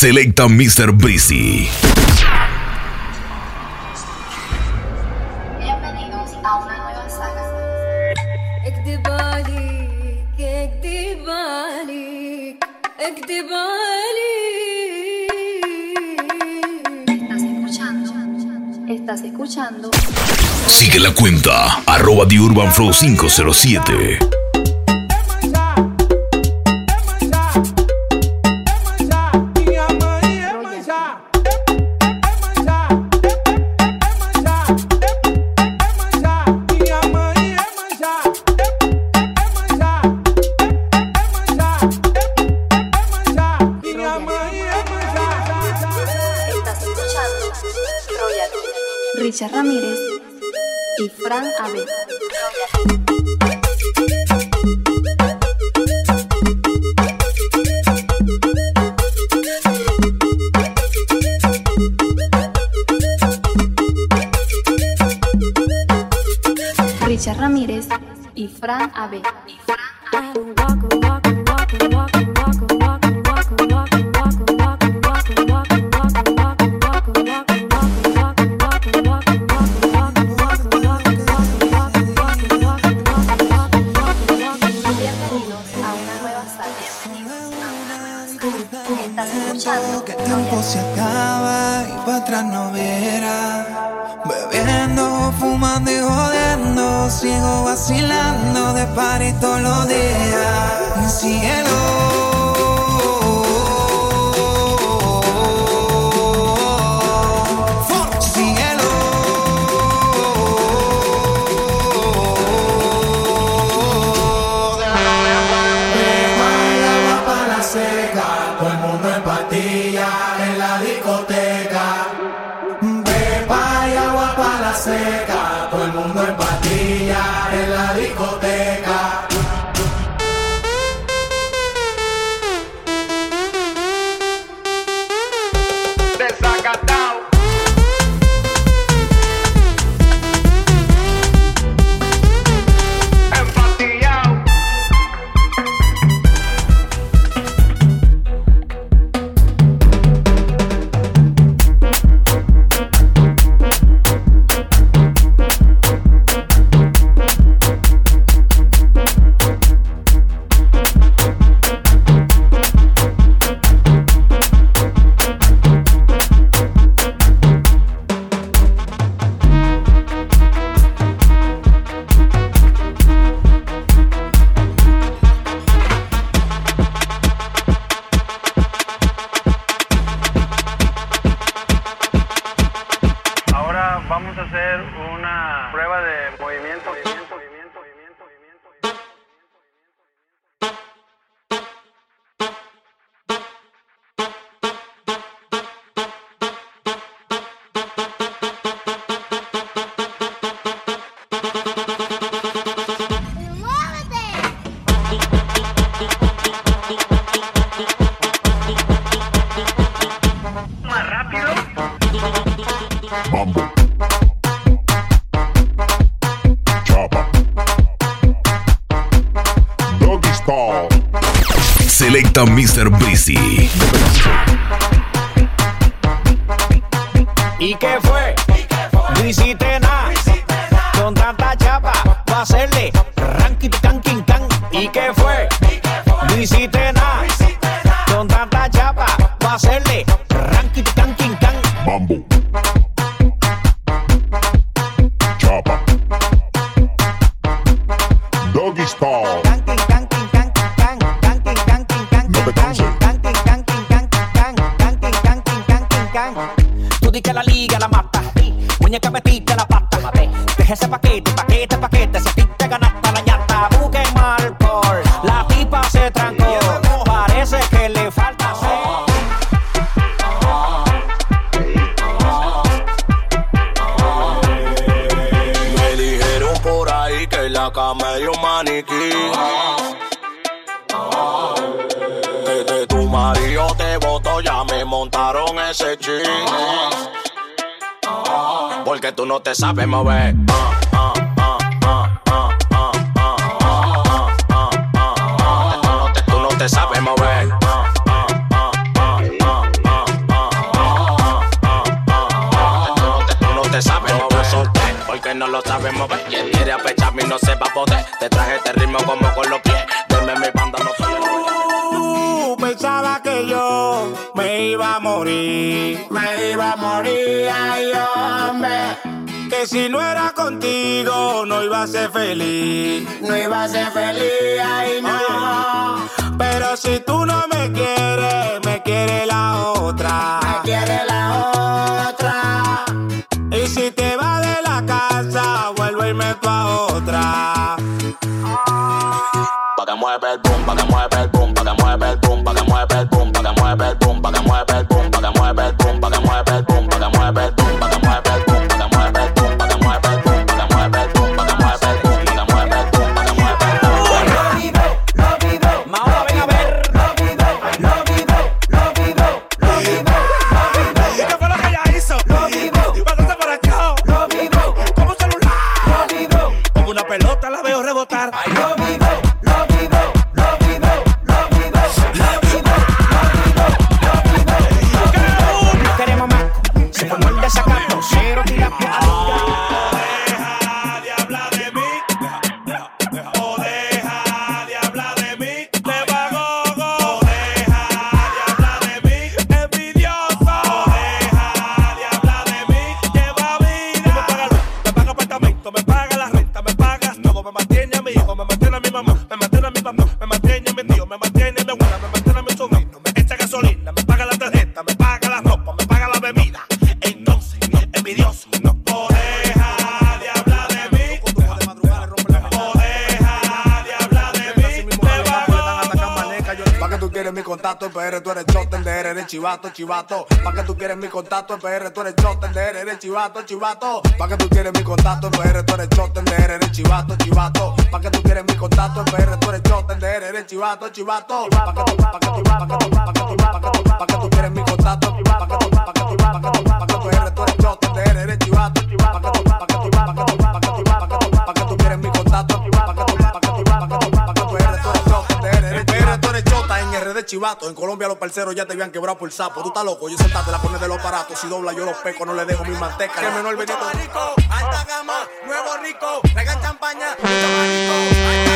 Selecta Mr. Breezy. Bienvenidos a una nueva saga. Ik de balik. Estás escuchando. Estás escuchando. Sigue la cuenta, arroba The Urban Flow 507. Fran AB. Selecta Mr. Breezy. ¿Y qué fue? Breezy Tena. Con tanta chapa, va a hacerle ranking can, king, ¿Y qué fue? Breezy Tena. Con tanta chapa, va a hacerle. una cama y un maniquí. Desde tu marido te voto, ya me montaron ese ching. Porque tú no te sabes mover. lo sabe mover. Quien quiere apecharme y no se va a poder. Te traje este ritmo como con los pies. Deme mi banda, no soy el Pensaba que yo me iba a morir, me iba a morir, ay hombre que si no era contigo no iba a ser feliz. No iba a ser feliz, ay no. Pero si tú no me quieres. chivato, chivato. Pa' que tú quieres mi contacto, en PR tú eres chotender, eres chivato, chivato. Pa' que tú quieres mi contacto, en PR tú eres chotender, eres chivato, chivato. Pa' que tú quieres mi contacto, en PR tú eres chotender, eres chivato, chivato. Pa' que tú, pa' que tú, pa' que tú, pa' que tú, pa' que tú, pa' que tú quieres mi contacto, pa' que tú, pa' que tú, pa' que tú. chivato. En Colombia los parceros ya te habían quebrado por sapo. Tú estás loco, yo sentaste la pones de los aparatos. Si dobla yo los peco, no le dejo mi manteca. Que menor venito. alta gama, nuevo rico, traigan champaña, mucho marico,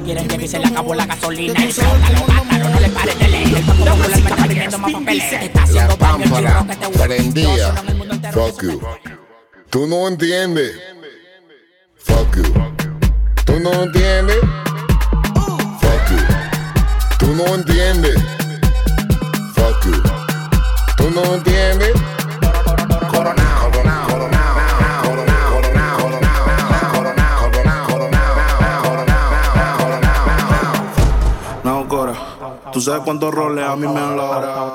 me quieren que se le acabó la gasolina. No le pares de leer. El Banco Popular está pidiendo más papeles. Está haciendo daño el que te huele. Prendía. Fuck you. Tú no entiendes. Fuck you. Tú no entiendes. Fuck you. Tú no entiendes. Fuck you. Tú no entiendes. Tú sabes cuántos roles a mí me han la.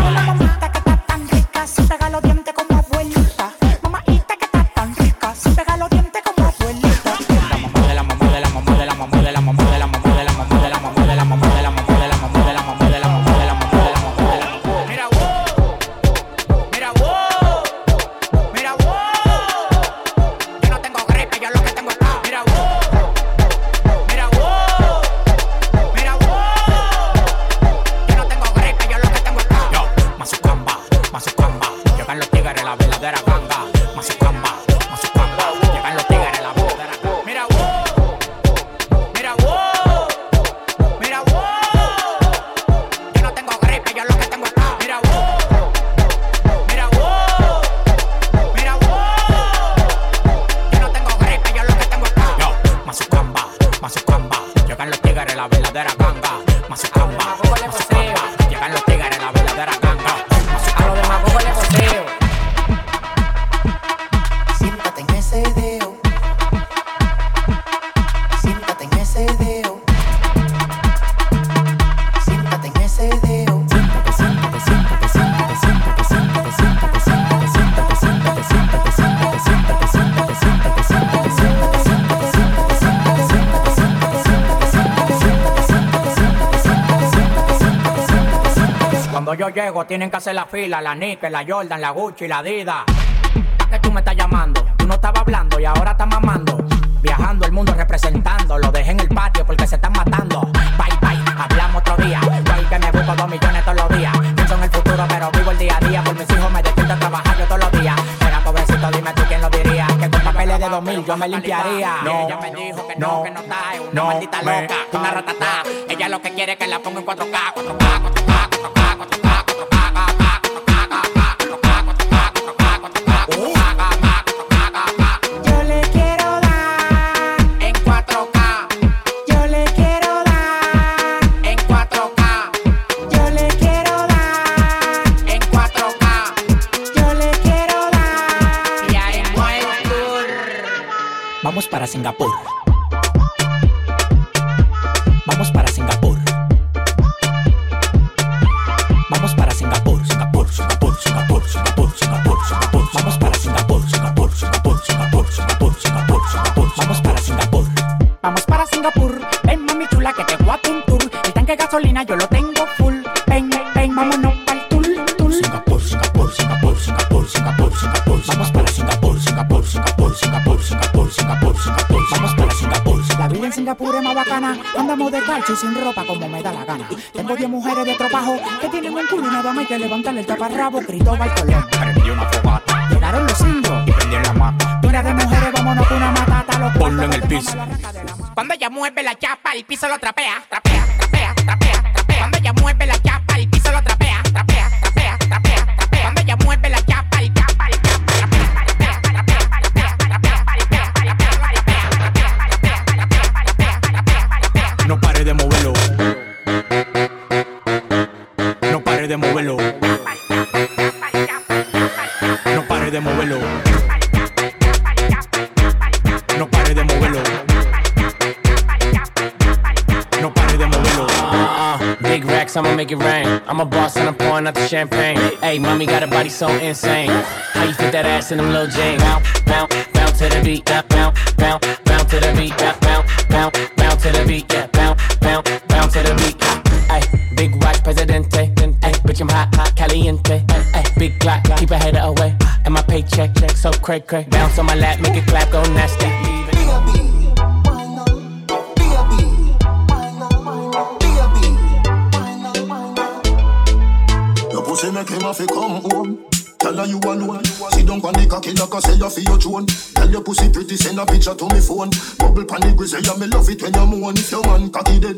llego tienen que hacer la fila, la Nike, la Jordan, la Gucci, la. ¿Para qué tú me estás llamando? Tú no estabas hablando y ahora estás mamando. Viajando el mundo representando, lo dejé en el patio porque se están matando. Bye bye, hablamos otro día. Yo que me busco dos millones todos los días. Pienso en el futuro, pero vivo el día a día. Por mis hijos me despierto a trabajar yo todos los días. Era pobrecito, dime tú quién lo diría. Que con papeles de 2000 yo me limpiaría. No, ella me dijo que no, que no está. Es una maldita loca, una ratatá. Ella lo que quiere es que la ponga en 4K, 4K, 4K, gasolina yo lo tengo full. Ven, ven, vámonos para el tour, tour. Singapur, Singapur, Singapur, Singapur, Singapur, Singapur. Vamos para Singapur, Singapur, Singapur, Singapur, Singapur, Singapur, Singapur. Vamos para Singapur. La vida en Singapur es más bacana Andamos descalzos y sin ropa como me da la gana Tengo 10 mujeres de trabajo Que tienen un culo y nada más que levantarle el taparrabo Cristóbal Colón Prendí una fogata Llegaron los indios y prendí en la mata. Mira de mujeres, vámonos con una matata Ponlo en el piso. Cuando ella mueve la chapa, el piso lo trapea, trapea, de moverlo. No pare de moverlo. No pare de moverlo. No pare de moverlo. Uh, big racks, I'ma make it rain. I'm a boss and I'm pouring out the champagne. Hey, mommy got a body so insane. How you fit that ass in them little jeans? Bounce, bounce, bounce to the beat. Bounce, bounce, bounce to the beat. Bounce, bounce, bounce to the beat. Bitch, hot, hot, caliente. Hey, eh, eh. big clock, keep a header away. Eh. And my paycheck, check so cray cray. Bounce on my lap, make it clap, go nasty. Your pussy make him come home. Tell her you alone. Sit down on the cocky like I say you for your drone. Tell your pussy pretty, send a picture to me phone. Bubble pan the grizzly, yeah, me love it when you moan. If your man cocky dead,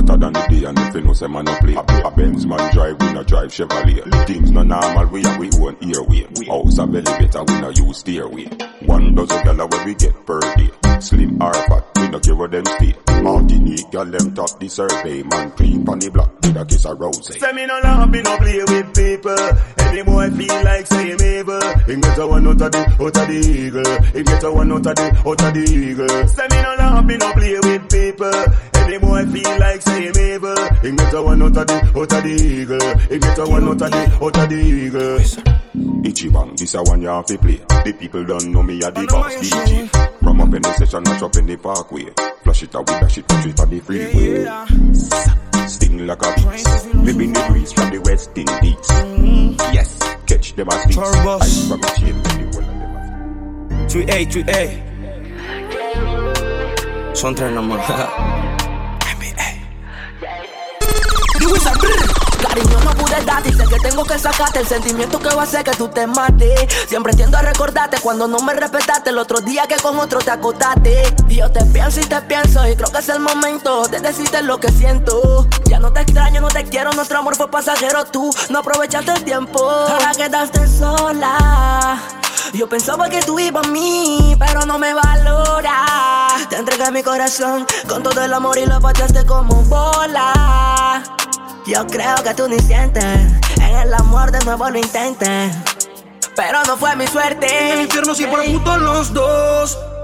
Hotter than the day and if you know say man no play. A, a Benz man drive, we no drive Chevrolet. Things no normal, we have we own airway. House a elevator, we no use stairway. One dozen gala where we get per day. Slim or fat, we no care where them stay. Martinique, girl them top the survey. Man creep on the block with a kiss of rose. Say me no laugh, me no play with people. Any boy feel like say him evil. Him get a one out of the, out of the eagle. Him get a one out of the, out of the eagle. Say me no laugh, me no play with people. Any boy feel like say him evil. Him get a one out of the, out of the eagle. Him get a one out of the, out of the eagle. Ichiban, this a one you have to play. The people don't know me a the boss DJ. From up in the session, match up in the parkway. Flash it out with that shit, touch it on the freeway. Sting like a beast. Living the breeze from the West Indies. Yes, catch them as thieves. Ice from a chain, many one of them. 3A, 3A. Son tres nomás. Cariño, no pude darte sé que tengo que sacarte el sentimiento que va a hacer que tú te mates. Siempre tiendo a recordarte cuando no me respetaste el otro día que con otro te acotaste. Y yo te pienso y te pienso y creo que es el momento de decirte lo que siento. Ya no te extraño, no te quiero, nuestro amor fue pasajero. Tú no aprovechaste el tiempo. Ahora quedaste sola. Yo pensaba que tú ibas a mí, pero no me valora. Te entregué mi corazón con todo el amor y lo pateaste como bola. Yo creo que tú ni sientes, en el amor de nuevo lo intentes. Pero no fue mi suerte. En el infierno sí por los dos.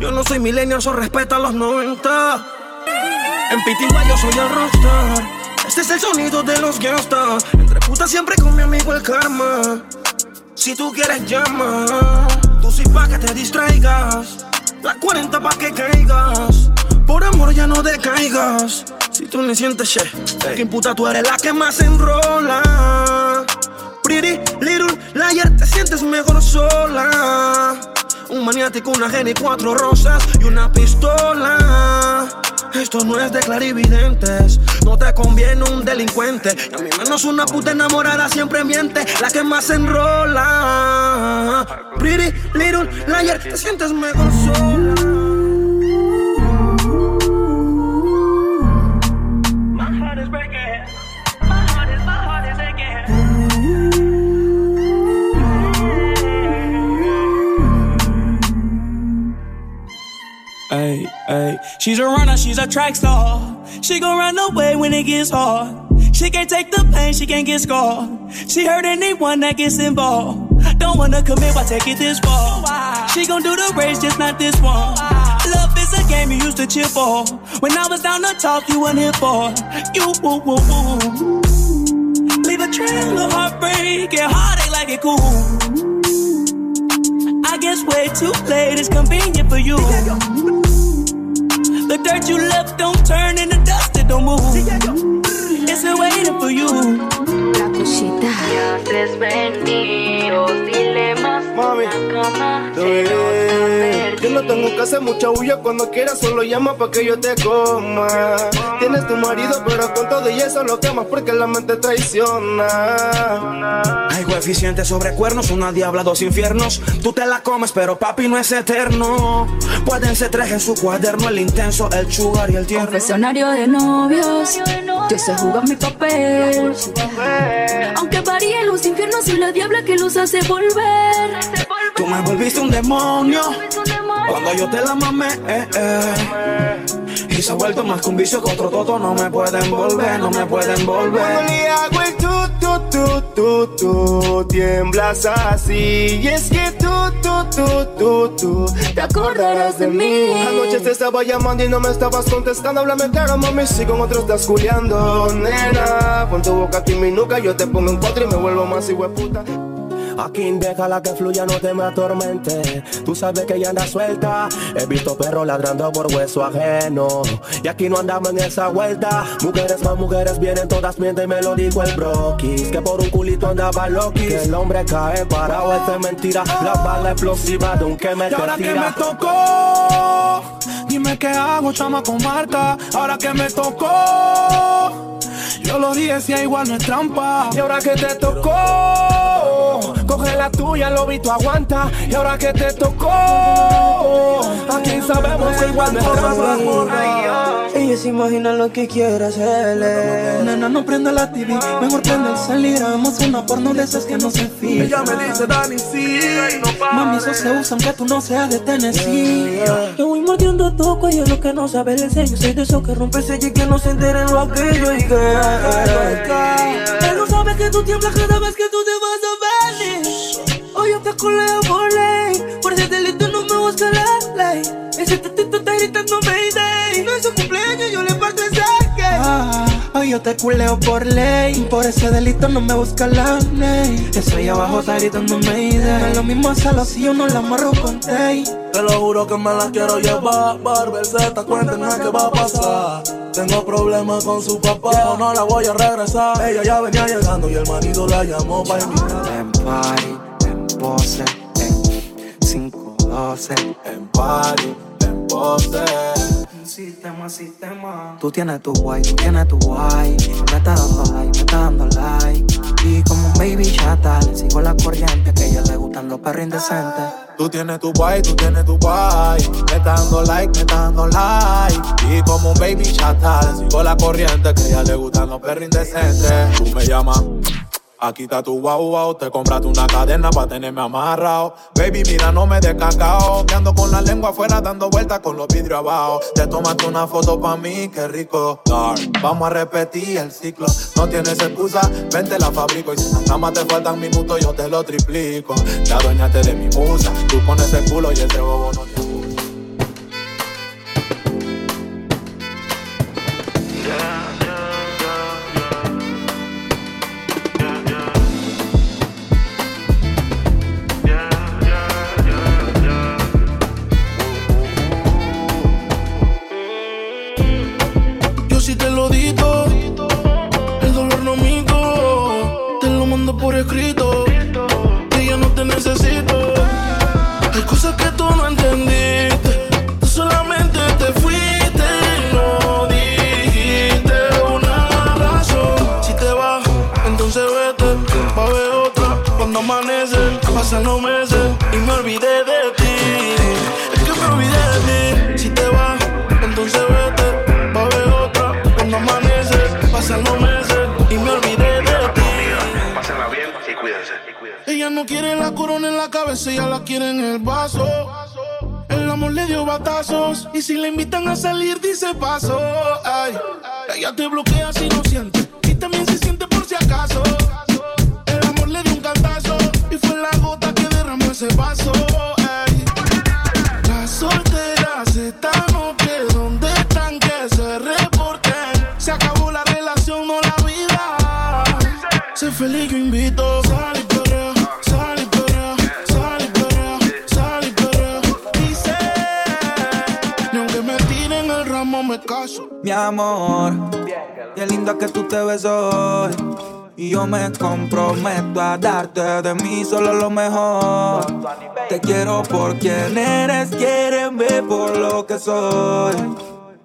Yo no soy millennial, eso respeta a los 90 En Pitigua yo soy el rockstar. Este es el sonido de los gangsters. Entre putas siempre con mi amigo el karma. Si tú quieres llama. Tú sí pa' que te distraigas. La 40 pa' que caigas. Por amor ya no decaigas. Si tú ni sientes che Que puta tú eres la que más enrola. Pretty little liar Te sientes mejor sola un maniático, una geni, cuatro rosas y una pistola. Esto no es de clarividentes, no te conviene un delincuente. Y a mí menos una puta enamorada siempre miente, la que más enrola. Pretty little liar, te sientes mejor sola. She's a runner, she's a track star. She gon' run away when it gets hard. She can't take the pain, she can't get scarred. She hurt anyone that gets involved. Don't wanna commit, why take it this far? She gon' do the race, just not this one. Love is a game you used to cheer for. When I was down to talk, you weren't here for. You, woo, woo, woo. Leave a trail of heartbreak and heartache like it cool. I guess way too late is convenient for you. The dirt you left don't turn into dust, it don't move. It's been waiting for you. La cosita. haces venido, dile más Mami, yo no tengo que hacer mucha bulla cuando quieras, solo llama pa' que yo te coma. Tienes tu marido, pero con todo y eso lo quemas porque la mente traiciona. Hay coeficiente sobre cuernos, una diabla, dos infiernos. Tú te la comes, pero papi no es eterno. Pueden ser tres en su cuaderno, el intenso, el sugar y el tierno. Confesionario de novios. Yo sé jugar mi papel. Aunque varíen los infiernos y la diabla que los hace volver. Tú me volviste un demonio cuando yo te la mamé. eh, eh. Y se ha vuelto más que un vicio que otro toto. No me pueden volver, no me pueden volver. Cuando le hago el tu, tu, tu, tu, tu, tiemblas así. Y es que tú, tú, tú, tú, tú, te acordarás de mí. Anoche te estaba llamando y no me estabas contestando. Háblame claro, mami, si con otro estás culiando, nena. Pon tu boca aquí en mi nuca, yo te pongo en cuatro y me vuelvo más puta. Aquí déjala que fluya, no te me atormente. Tú sabes que ella anda suelta. He visto perros ladrando por hueso ajeno. Y aquí no andamos en esa vuelta. Mujeres más mujeres vienen, todas mienten, me lo dijo el broquis. Que por un culito andaba loquis. Que el hombre cae parado, esto es mentira. La bala explosiva de un que me Y ahora te que me tocó, dime qué hago, chama con marca. Ahora que me tocó, yo lo dije, si igual no es trampa. Y ahora que te tocó, coge la tuya, lo vi, tú aguanta. Y ahora que te tocó, aquí sabemos que igual no es trampa. Ella se imagina lo que quiere hacerle. Nena, no prenda la TV, mejor prende el salir. Hagamos una porno de esas que no se filtra. Ella me dice, Dani, sí. Mami, eso se usa aunque tú no seas de Tennessee. Yo voy mordiendo tu cuello, lo que no sabe el sello. Soy de esos que rompe el sello y que no se enteren lo aquello. Y que él no sabe que tú tiemblas cada vez que tú te vas a venir. Hoy yo te coleo por ley. Por ese delito no me busca la ley. Ese tatito está gritando Mayday. No es su cumpleaños, yo le parto ese que. Ah, Hoy yo te culeo por ley. Por ese delito no me busca la ley. Eso ahí abajo está gritando Mayday. No es lo mismo hacerlo si yo no la amarro con tay. Te lo juro que me la quiero llevar. Barber Z, cuéntenme qué va a pasar. Tengo problemas con su papá, no la voy a regresar. Ella ya venía llegando y el marido la llamó para invitar. En party, en pose, en 512. En party, en pose. Sistema, sistema. Tú tienes tu guay, tú tienes tu guay. Me está dando like, me está dando like. Y como un baby chata, le sigo la corriente. Que a ella le gustan los perros indecentes. Tú tienes tu guay, tú tienes tu guay. Me está dando like, me está dando like. Y como un baby chata, le sigo la corriente que a ella le gustan los perros indecentes. Tú me llamas. Aquí está tu guau guau, te compraste una cadena para tenerme amarrado. Baby, mira, no me des cacao. Que ando con la lengua afuera dando vueltas con los vidrios abajo. Te tomaste una foto pa' mí, qué rico. Dar, vamos a repetir el ciclo. No tienes excusa, vente la fabrico. Y si nada más te faltan minutos, yo te lo triplico. Ya adueñaste de mi musa, tú pones el culo y ese bobo no pasan los meses y me olvidé de ti. Es que me olvidé de ti. Si te vas, entonces vete, va a haber otra. Cuando amanece, pasan los meses y me olvidé de ti. Pásenla bien y cuídense. Ella no quiere la corona en la cabeza, ella la quiere en el vaso. El amor le dio batazos y si le invitan a salir dice paso. Ay, ella te bloquea si no siente y también se siente por si acaso. El amor le dio un cantazo ese vaso. Ay, las solteras están o que donde están que se reporten. Se acabó la relación, no la vida. Sé feliz, yo invito. Sal y perrea, sal y perrea, sal y perrea, sal y perrea. Dice, ni aunque me tiren el ramo me caso. Mi amor, qué linda que tú te ves hoy. Y yo me comprometo a darte de mí solo lo mejor. Te quiero por quien eres, quieren ver por lo que soy.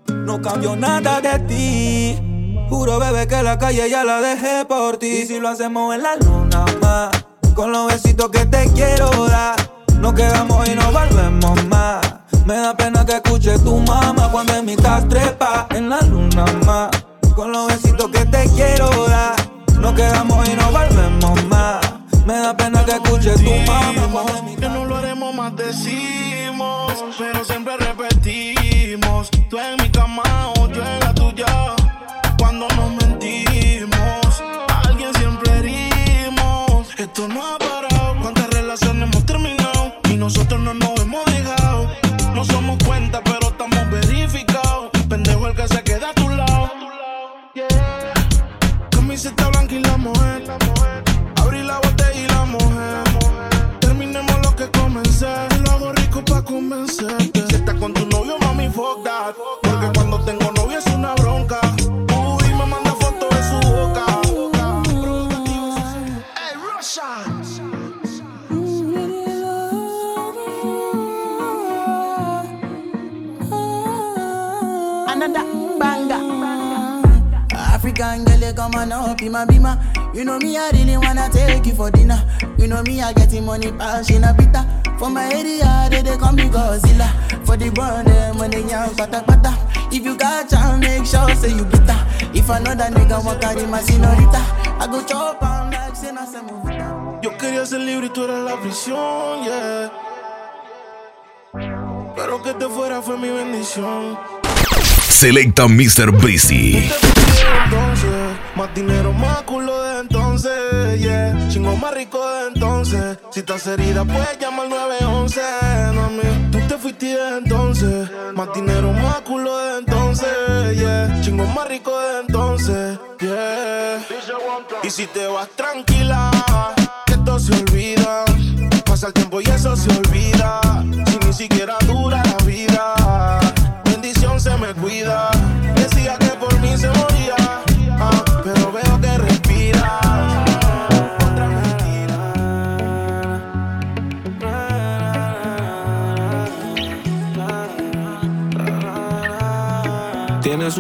No cambio nada de ti. Juro, bebé, que la calle ya la dejé por ti. Si lo hacemos en la luna más, con los besitos que te quiero dar. Nos quedamos y no volvemos más. Me da pena que escuche tu mamá cuando en mi estás trepa en la luna más. Con los besitos que te quiero dar. Nos quedamos y no volvemos más. Me da pena que escuche tu mamá Que no lo haremos más decimos, pero siempre repetimos. Tú en mi cama o yo en la tuya. Cuando nos mentimos, a alguien siempre herimos. Esto no ha parado. ¿Cuántas relaciones hemos terminado? Y nosotros no nos money, pass in a pita. For my area, they, they call me Godzilla. For the burn them when they young pata pata. If you got chance, make sure say you bitter. If another nigga want carry my senorita, I go chop on like say se. Yo quería ser libre y tú eras la prisión, yeah. Pero que te fuera fue mi bendición. Selecta Mr. Breezy. Más dinero, más culo de entonces, yeah. Chingo más rico de entonces. Si estás herida, puedes llamar 911, mami. Tú te fuiste de entonces. Más dinero, más culo de entonces, yeah. Chingo más rico de entonces, yeah. Y si te vas tranquila, que esto se olvida. Pasa el tiempo y eso se olvida. Si ni siquiera dura la vida, bendición se me cuida. Decía que por mí se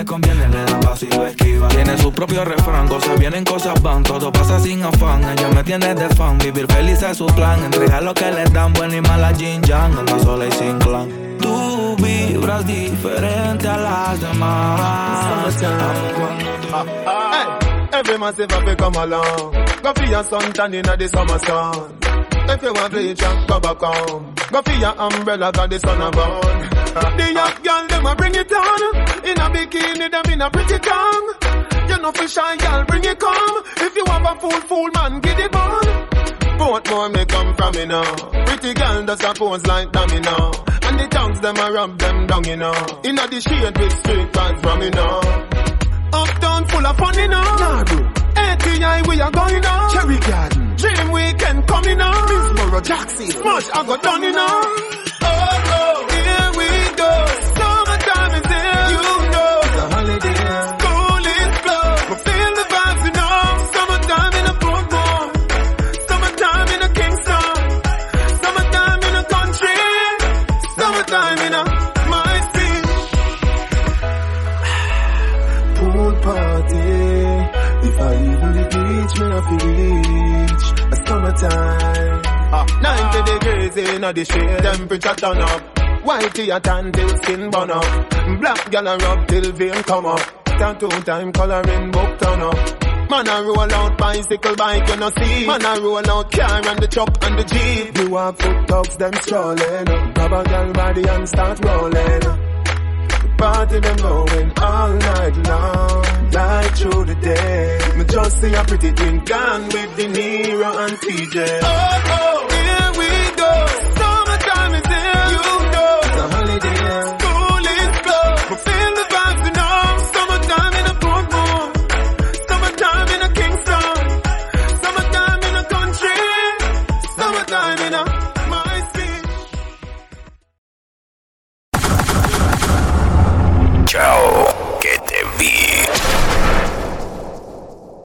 Le conviene, le da paso y lo esquiva. Tiene su propio refrán, cosas vienen, cosas van. Todo pasa sin afán. Ella me tiene de fan. Vivir feliz es su plan. Entregar lo que le dan, buena y mala Jin Yang. Anda sola y sin clan. Tú vibras diferente a las demás. Every have to come along. Go for your suntan inna the summer sun. If you want bleach, go back home. Go for your umbrella 'cause the sun a burn. The young girl them a bring it on. In a pretty tongue. You know for shy girl bring it come. If you have a fool fool man get it on. Both more may come from me now. Pretty girl does a pose like dummy now. And the tongues them a rub them down you know. Inna the shade with straight vibes from me now. Uptown full of fun, you know. Nah. ATI, we are going on. Cherry Garden. Dream Weekend coming on. Miss Jackson. Smash, I got done, you know. Not reach. A summertime. Ah, 90 degrees in the shade, temperature turn up. Whitey a tan till skin burn up. Black gal a rub till vein come up. Tattoo time coloring book turn up. Man a roll out bicycle bike, you know see. Man a roll out car and the truck and the jeep. You walk foot dogs, them strolling. Grab a gal body and start rolling. Party them going all night long, night through the day. Me just see a pretty twin gone with the Niro and TJ. Oh, oh,